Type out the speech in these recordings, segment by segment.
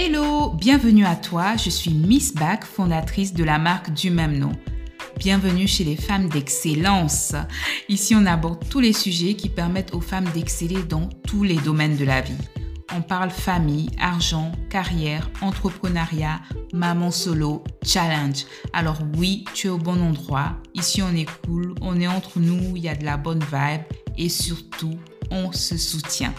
Hello, bienvenue à toi, je suis Miss Back, fondatrice de la marque du même nom. Bienvenue chez les femmes d'excellence. Ici, on aborde tous les sujets qui permettent aux femmes d'exceller dans tous les domaines de la vie. On parle famille, argent, carrière, entrepreneuriat, maman solo, challenge. Alors oui, tu es au bon endroit. Ici, on est cool, on est entre nous, il y a de la bonne vibe et surtout, on se soutient.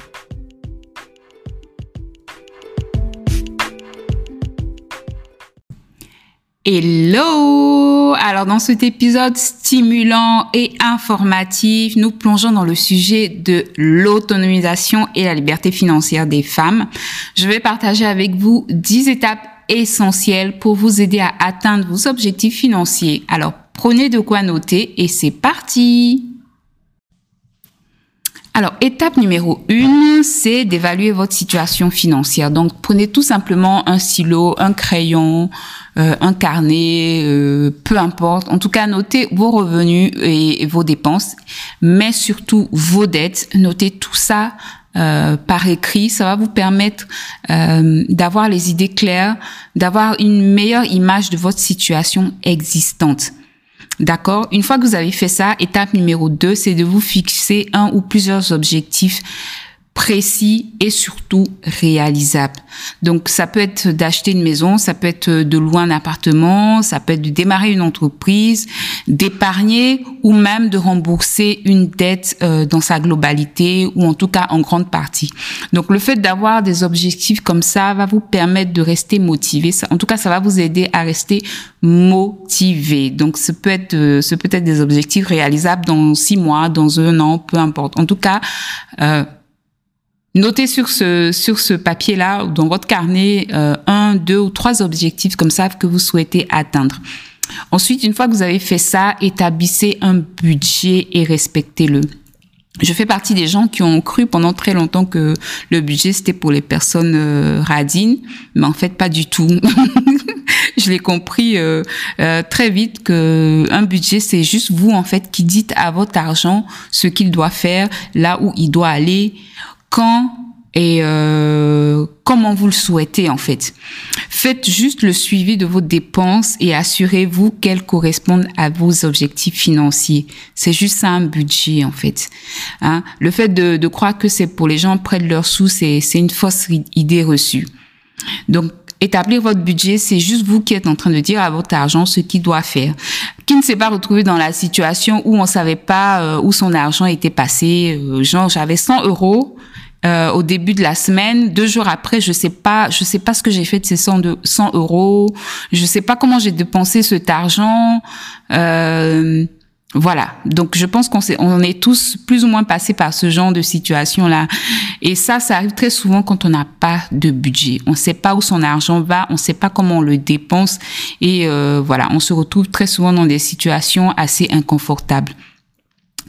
Hello Alors dans cet épisode stimulant et informatif, nous plongeons dans le sujet de l'autonomisation et la liberté financière des femmes. Je vais partager avec vous 10 étapes essentielles pour vous aider à atteindre vos objectifs financiers. Alors prenez de quoi noter et c'est parti alors, étape numéro une, c'est d'évaluer votre situation financière. Donc, prenez tout simplement un stylo, un crayon, euh, un carnet, euh, peu importe. En tout cas, notez vos revenus et, vos dépenses, mais surtout vos dettes. Notez tout ça euh, par écrit. Ça va vous permettre d'avoir les idées claires, d'avoir une meilleure image de votre situation existante. D'accord. Une fois que vous avez fait ça, étape numéro 2, c'est de vous fixer un ou plusieurs objectifs précis et surtout réalisable. Donc ça peut être d'acheter une maison, ça peut être de louer un appartement, ça peut être de démarrer une entreprise, d'épargner ou même de rembourser une dette euh, dans sa globalité ou en tout cas en grande partie. Donc le fait d'avoir des objectifs comme ça va vous permettre de rester motivé. En tout cas, ça va vous aider à rester motivé. Donc ce peut être euh, ce peut être des objectifs réalisables dans six mois, dans un an, peu importe. En tout cas, euh, Notez sur ce, sur ce papier-là, dans votre carnet, euh, un, deux ou trois objectifs comme ça que vous souhaitez atteindre. Ensuite, une fois que vous avez fait ça, établissez un budget et respectez-le. Je fais partie des gens qui ont cru pendant très longtemps que le budget c'était pour les personnes euh, radines, mais en fait pas du tout. je l'ai compris euh, très vite que un budget c'est juste vous en fait qui dites à votre argent ce qu'il doit faire, là où il doit aller, quand et euh, comment vous le souhaitez en fait. Faites juste le suivi de vos dépenses et assurez-vous qu'elles correspondent à vos objectifs financiers. C'est juste ça un budget en fait. Hein? Le fait de, de croire que c'est pour les gens près de leurs sous, c'est une fausse idée reçue. Donc établir votre budget, c'est juste vous qui êtes en train de dire à votre argent ce qu'il doit faire. Qui ne s'est pas retrouvé dans la situation où on savait pas euh, où son argent était passé. Euh, genre, j'avais 100 euros euh, au début de la semaine. Deux jours après, je sais pas, je sais pas ce que j'ai fait de ces 100, de, 100 euros. Je sais pas comment j'ai dépensé cet argent. Euh, voilà. Donc, je pense qu'on on est tous plus ou moins passés par ce genre de situation-là. Et ça, ça arrive très souvent quand on n'a pas de budget. On ne sait pas où son argent va, on ne sait pas comment on le dépense. Et euh, voilà, on se retrouve très souvent dans des situations assez inconfortables.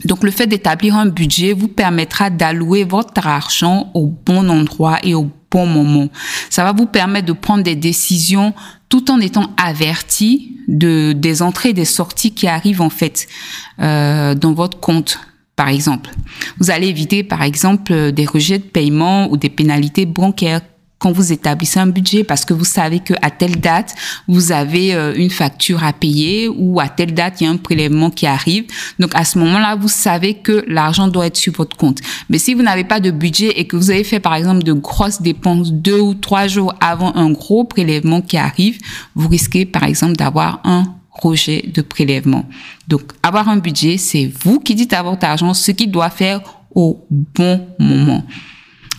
Donc le fait d'établir un budget vous permettra d'allouer votre argent au bon endroit et au bon moment. Ça va vous permettre de prendre des décisions tout en étant averti de des entrées et des sorties qui arrivent en fait euh, dans votre compte par exemple. Vous allez éviter, par exemple, des rejets de paiement ou des pénalités bancaires quand vous établissez un budget parce que vous savez que à telle date vous avez euh, une facture à payer ou à telle date il y a un prélèvement qui arrive. Donc à ce moment-là, vous savez que l'argent doit être sur votre compte. Mais si vous n'avez pas de budget et que vous avez fait par exemple de grosses dépenses deux ou trois jours avant un gros prélèvement qui arrive, vous risquez par exemple d'avoir un rejet de prélèvement. Donc avoir un budget, c'est vous qui dites à votre argent ce qu'il doit faire au bon moment.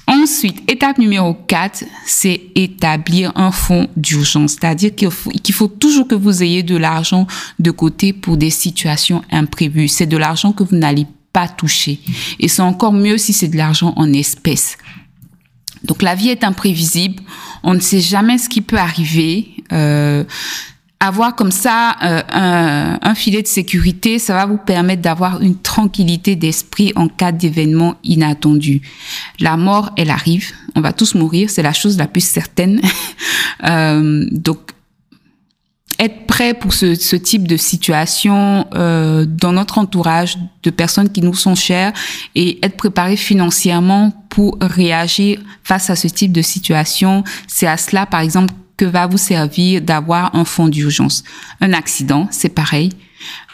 Ensuite, étape numéro 4, c'est établir un fonds d'urgence. C'est-à-dire qu'il faut, toujours que vous ayez de l'argent de côté pour des situations imprévues. C'est de l'argent que vous n'allez pas toucher. Et c'est encore mieux si c'est de l'argent en espèces. Donc la vie est imprévisible. On ne sait jamais ce qui peut arriver. Euh, avoir comme ça euh, un, un, filet de sécurité, ça va vous permettre d'avoir une tranquillité d'esprit en cas d'événement inattendu. La mort, elle arrive, on va tous mourir, c'est la chose la plus certaine. euh, donc, être prêt pour ce, ce type de situation euh, dans notre entourage de personnes qui nous sont chères et être préparé financièrement pour réagir face à ce type de situation. C'est à cela, par exemple, que va vous servir d'avoir un fonds d'urgence. Un accident, c'est pareil.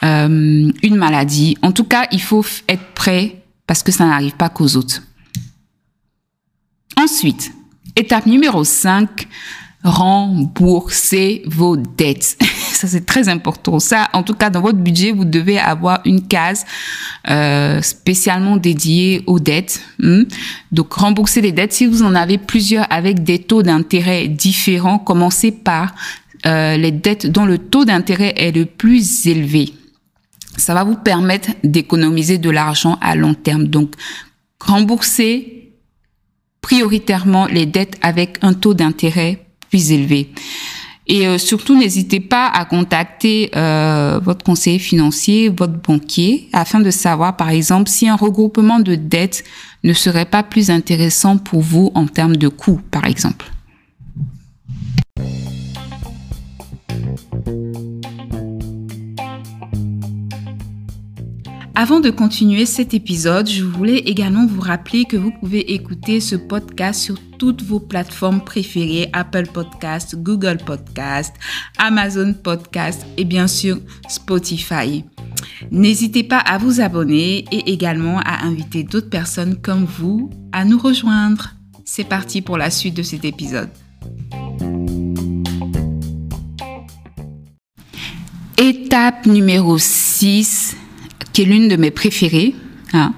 Euh, une maladie. En tout cas, il faut être prêt parce que ça n'arrive pas qu'aux autres. Ensuite, étape numéro 5, rembourser vos dettes. Ça, c'est très important. Ça, en tout cas, dans votre budget, vous devez avoir une case euh, spécialement dédiée aux dettes. Hmm? Donc, rembourser les dettes. Si vous en avez plusieurs avec des taux d'intérêt différents, commencez par euh, les dettes dont le taux d'intérêt est le plus élevé. Ça va vous permettre d'économiser de l'argent à long terme. Donc, rembourser prioritairement les dettes avec un taux d'intérêt plus élevé. Et euh, surtout, n'hésitez pas à contacter euh, votre conseiller financier, votre banquier, afin de savoir, par exemple, si un regroupement de dettes ne serait pas plus intéressant pour vous en termes de coûts, par exemple. Avant de continuer cet épisode, je voulais également vous rappeler que vous pouvez écouter ce podcast sur toutes vos plateformes préférées, Apple Podcast, Google Podcast, Amazon Podcast et bien sûr Spotify. N'hésitez pas à vous abonner et également à inviter d'autres personnes comme vous à nous rejoindre. C'est parti pour la suite de cet épisode. Étape numéro 6 l'une de mes préférées, hein,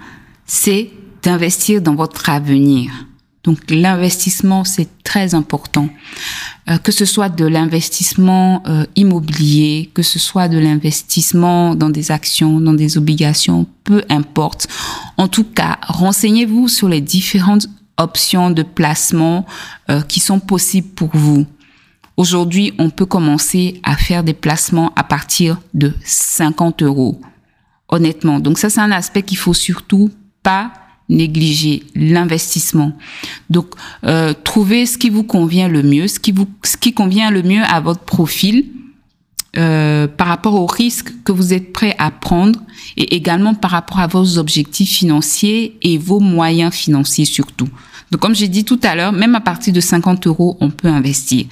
c'est d'investir dans votre avenir. Donc l'investissement, c'est très important. Euh, que ce soit de l'investissement euh, immobilier, que ce soit de l'investissement dans des actions, dans des obligations, peu importe. En tout cas, renseignez-vous sur les différentes options de placement euh, qui sont possibles pour vous. Aujourd'hui, on peut commencer à faire des placements à partir de 50 euros honnêtement. Donc ça, c'est un aspect qu'il faut surtout pas négliger l'investissement. Donc, euh, ce qui vous convient le mieux, ce qui vous, ce qui convient le mieux à votre profil, euh, par rapport aux risques que vous êtes prêt à prendre et également par rapport à vos objectifs financiers et vos moyens financiers surtout. Donc, comme j'ai dit tout à l'heure, même à partir de 50 euros, on peut investir.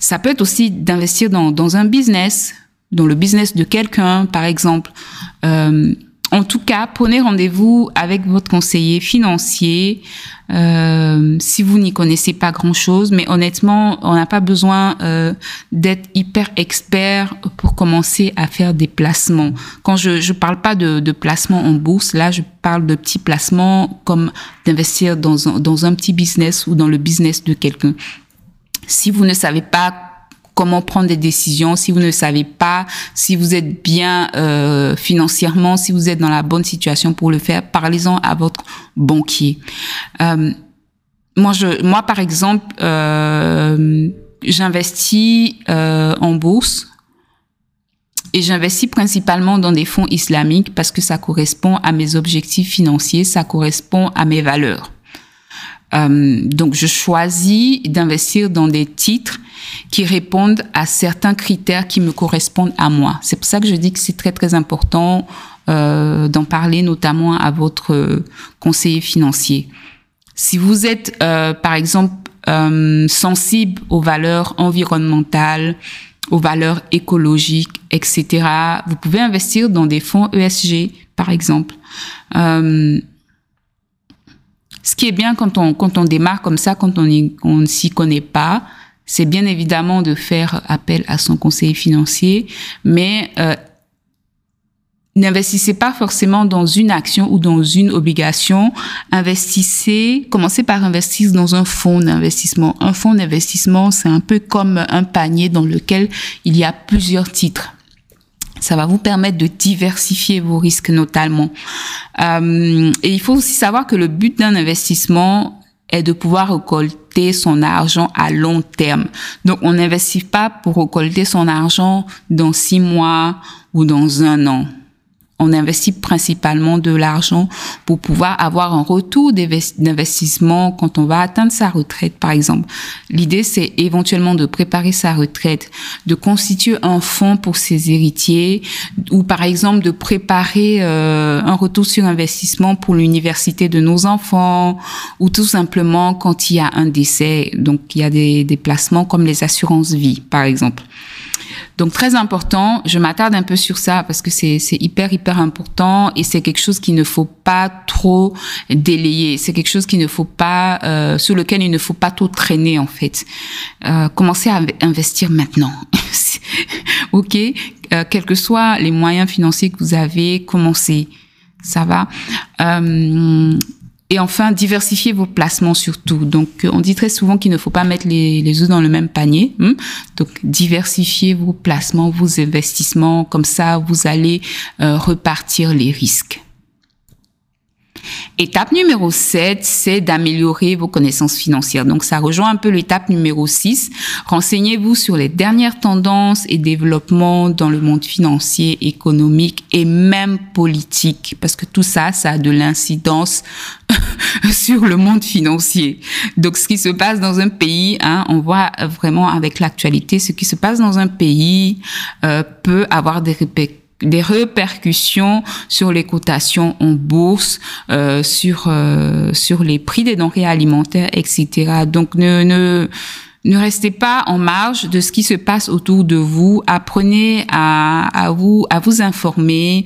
Ça peut être aussi d'investir dans, dans un business, dans le business de quelqu'un, par exemple. Euh, en tout cas, prenez rendez-vous avec votre conseiller financier euh, si vous n'y connaissez pas grand-chose. Mais honnêtement, on n'a pas besoin euh, d'être hyper expert pour commencer à faire des placements. Quand je ne parle pas de, de placements en bourse, là, je parle de petits placements comme d'investir dans dans un petit business ou dans le business de quelqu'un. Si vous ne savez pas comment prendre des décisions, si vous ne savez pas, si vous êtes bien euh, financièrement, si vous êtes dans la bonne situation pour le faire, parlez-en à votre banquier. Euh, moi, je, moi, par exemple, euh, j'investis euh, en bourse et j'investis principalement dans des fonds islamiques parce que ça correspond à mes objectifs financiers, ça correspond à mes valeurs. Euh, donc, je choisis d'investir dans des titres qui répondent à certains critères qui me correspondent à moi. C'est pour ça que je dis que c'est très très important euh, d'en parler notamment à votre conseiller financier. Si vous êtes euh, par exemple euh, sensible aux valeurs environnementales, aux valeurs écologiques, etc., vous pouvez investir dans des fonds ESG par exemple. Euh, ce qui est bien quand on, quand on démarre comme ça, quand on ne s'y connaît pas, c'est bien évidemment de faire appel à son conseiller financier, mais euh, n'investissez pas forcément dans une action ou dans une obligation. Investissez, commencez par investir dans un fonds d'investissement. Un fonds d'investissement, c'est un peu comme un panier dans lequel il y a plusieurs titres. Ça va vous permettre de diversifier vos risques notamment. Euh, et il faut aussi savoir que le but d'un investissement est de pouvoir récolter son argent à long terme. Donc, on n'investit pas pour récolter son argent dans six mois ou dans un an. On investit principalement de l'argent pour pouvoir avoir un retour d'investissement quand on va atteindre sa retraite, par exemple. L'idée, c'est éventuellement de préparer sa retraite, de constituer un fonds pour ses héritiers, ou par exemple de préparer euh, un retour sur investissement pour l'université de nos enfants, ou tout simplement quand il y a un décès. Donc, il y a des, des placements comme les assurances vie, par exemple. Donc très important, je m'attarde un peu sur ça parce que c'est hyper hyper important et c'est quelque chose qu'il ne faut pas trop délayer. C'est quelque chose qu'il ne faut pas euh, sur lequel il ne faut pas trop traîner en fait. Euh, commencez à investir maintenant. ok, euh, quels que soient les moyens financiers que vous avez, commencez. Ça va? Et enfin, diversifiez vos placements surtout. Donc, euh, on dit très souvent qu'il ne faut pas mettre les, les œufs dans le même panier. Hein. Donc, diversifiez vos placements, vos investissements. Comme ça, vous allez euh, repartir les risques. Étape numéro 7, c'est d'améliorer vos connaissances financières. Donc, ça rejoint un peu l'étape numéro 6. Renseignez-vous sur les dernières tendances et développements dans le monde financier, économique et même politique. Parce que tout ça, ça a de l'incidence sur le monde financier. Donc, ce qui se passe dans un pays, hein, on voit vraiment avec l'actualité, ce qui se passe dans un pays euh, peut avoir des répercussions des répercussions sur les cotations en bourse, euh, sur euh, sur les prix des denrées alimentaires, etc. Donc ne ne ne restez pas en marge de ce qui se passe autour de vous. Apprenez à, à vous à vous informer,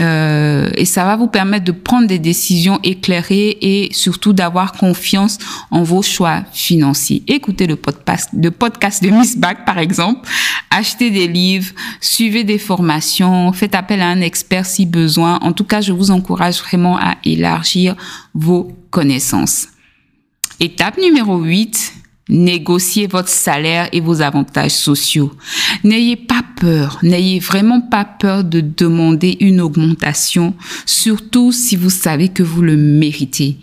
euh, et ça va vous permettre de prendre des décisions éclairées et surtout d'avoir confiance en vos choix financiers. Écoutez le podcast, de Miss Back, par exemple. Achetez des livres, suivez des formations, faites appel à un expert si besoin. En tout cas, je vous encourage vraiment à élargir vos connaissances. Étape numéro 8, Négociez votre salaire et vos avantages sociaux. N'ayez pas peur, n'ayez vraiment pas peur de demander une augmentation, surtout si vous savez que vous le méritez.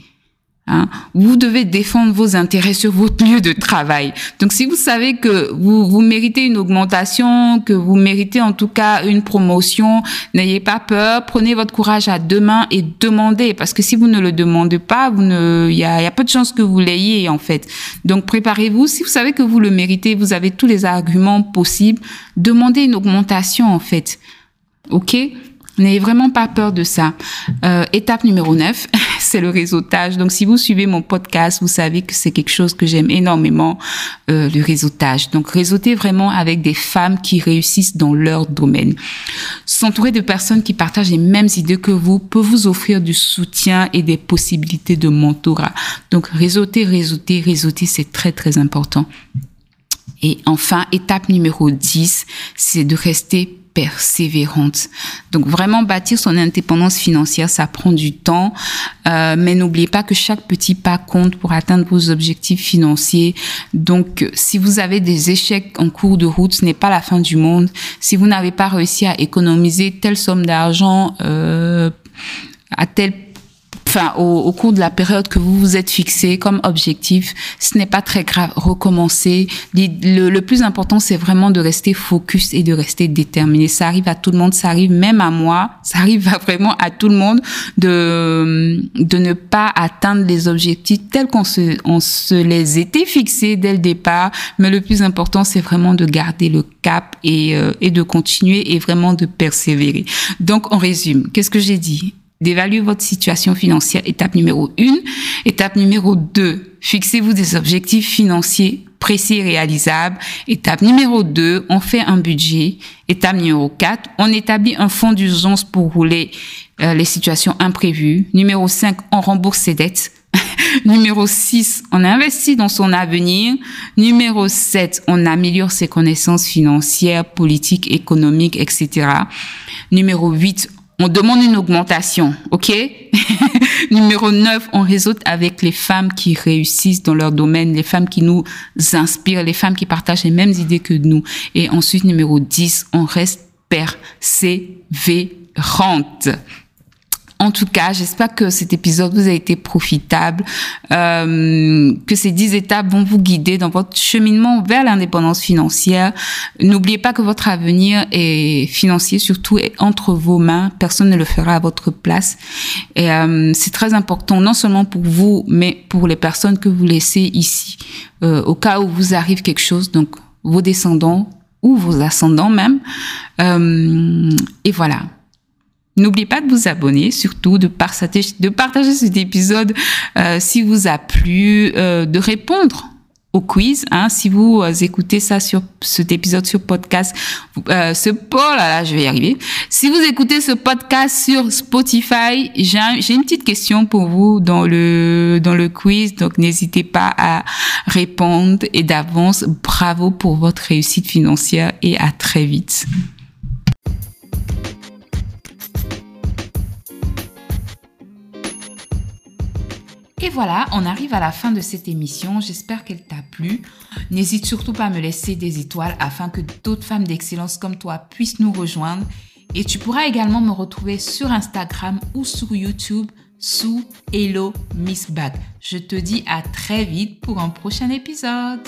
Hein? Vous devez défendre vos intérêts sur votre lieu de travail. Donc, si vous savez que vous, vous méritez une augmentation, que vous méritez en tout cas une promotion, n'ayez pas peur, prenez votre courage à deux mains et demandez. Parce que si vous ne le demandez pas, il y a, y a peu de chances que vous l'ayez en fait. Donc, préparez-vous. Si vous savez que vous le méritez, vous avez tous les arguments possibles, demandez une augmentation en fait. OK? N'ayez vraiment pas peur de ça. Euh, étape numéro 9, c'est le réseautage. Donc, si vous suivez mon podcast, vous savez que c'est quelque chose que j'aime énormément, euh, le réseautage. Donc, réseauter vraiment avec des femmes qui réussissent dans leur domaine. S'entourer de personnes qui partagent les mêmes idées que vous peut vous offrir du soutien et des possibilités de mentorat. Donc, réseauter, réseauter, réseauter, c'est très, très important. Et enfin, étape numéro 10, c'est de rester persévérante. Donc vraiment bâtir son indépendance financière, ça prend du temps, euh, mais n'oubliez pas que chaque petit pas compte pour atteindre vos objectifs financiers. Donc si vous avez des échecs en cours de route, ce n'est pas la fin du monde. Si vous n'avez pas réussi à économiser telle somme d'argent euh, à tel enfin au, au, cours de la période que vous vous êtes fixé comme objectif, ce n'est pas très grave. Recommencer. Le, le plus important, c'est vraiment de rester focus et de rester déterminé. Ça arrive à tout le monde, ça arrive même à moi, ça arrive vraiment à tout le monde de de ne pas atteindre les objectifs tels qu'on se on se les était fixés dès le départ. Mais le plus important, c'est vraiment de garder le cap et euh, et de continuer et vraiment de persévérer. Donc, on résume. Qu'est-ce que j'ai dit? D'évaluer votre situation financière, étape numéro 1. Étape numéro 2, fixez-vous des objectifs financiers précis et réalisables. Étape numéro 2, on fait un budget. Étape numéro 4, on établit un fonds d'urgence pour rouler euh, les situations imprévues. Numéro 5, on rembourse ses dettes. Numéro 6, on investit dans son avenir. Numéro 7, on améliore ses connaissances financières, politiques, économiques, etc. Numéro 8, on demande une augmentation, ok? Numéro 9, on réseaute avec les femmes qui réussissent dans leur domaine, les femmes qui nous inspirent, les femmes qui partagent les mêmes idées que nous. Et ensuite, numéro 10, on reste persévérante. En tout cas, j'espère que cet épisode vous a été profitable, euh, que ces dix étapes vont vous guider dans votre cheminement vers l'indépendance financière. N'oubliez pas que votre avenir est financier, surtout est entre vos mains. Personne ne le fera à votre place. Et euh, c'est très important, non seulement pour vous, mais pour les personnes que vous laissez ici, euh, au cas où vous arrive quelque chose. Donc, vos descendants ou vos ascendants même. Euh, et voilà. N'oubliez pas de vous abonner, surtout de partager, de partager cet épisode euh, si vous a plu, euh, de répondre au quiz. Hein, si vous euh, écoutez ça sur cet épisode sur podcast, euh, ce oh là là, je vais y arriver. Si vous écoutez ce podcast sur Spotify, j'ai une petite question pour vous dans le dans le quiz. Donc n'hésitez pas à répondre et d'avance, bravo pour votre réussite financière et à très vite. Et voilà, on arrive à la fin de cette émission. J'espère qu'elle t'a plu. N'hésite surtout pas à me laisser des étoiles afin que d'autres femmes d'excellence comme toi puissent nous rejoindre. Et tu pourras également me retrouver sur Instagram ou sur YouTube sous Hello Miss Bag. Je te dis à très vite pour un prochain épisode.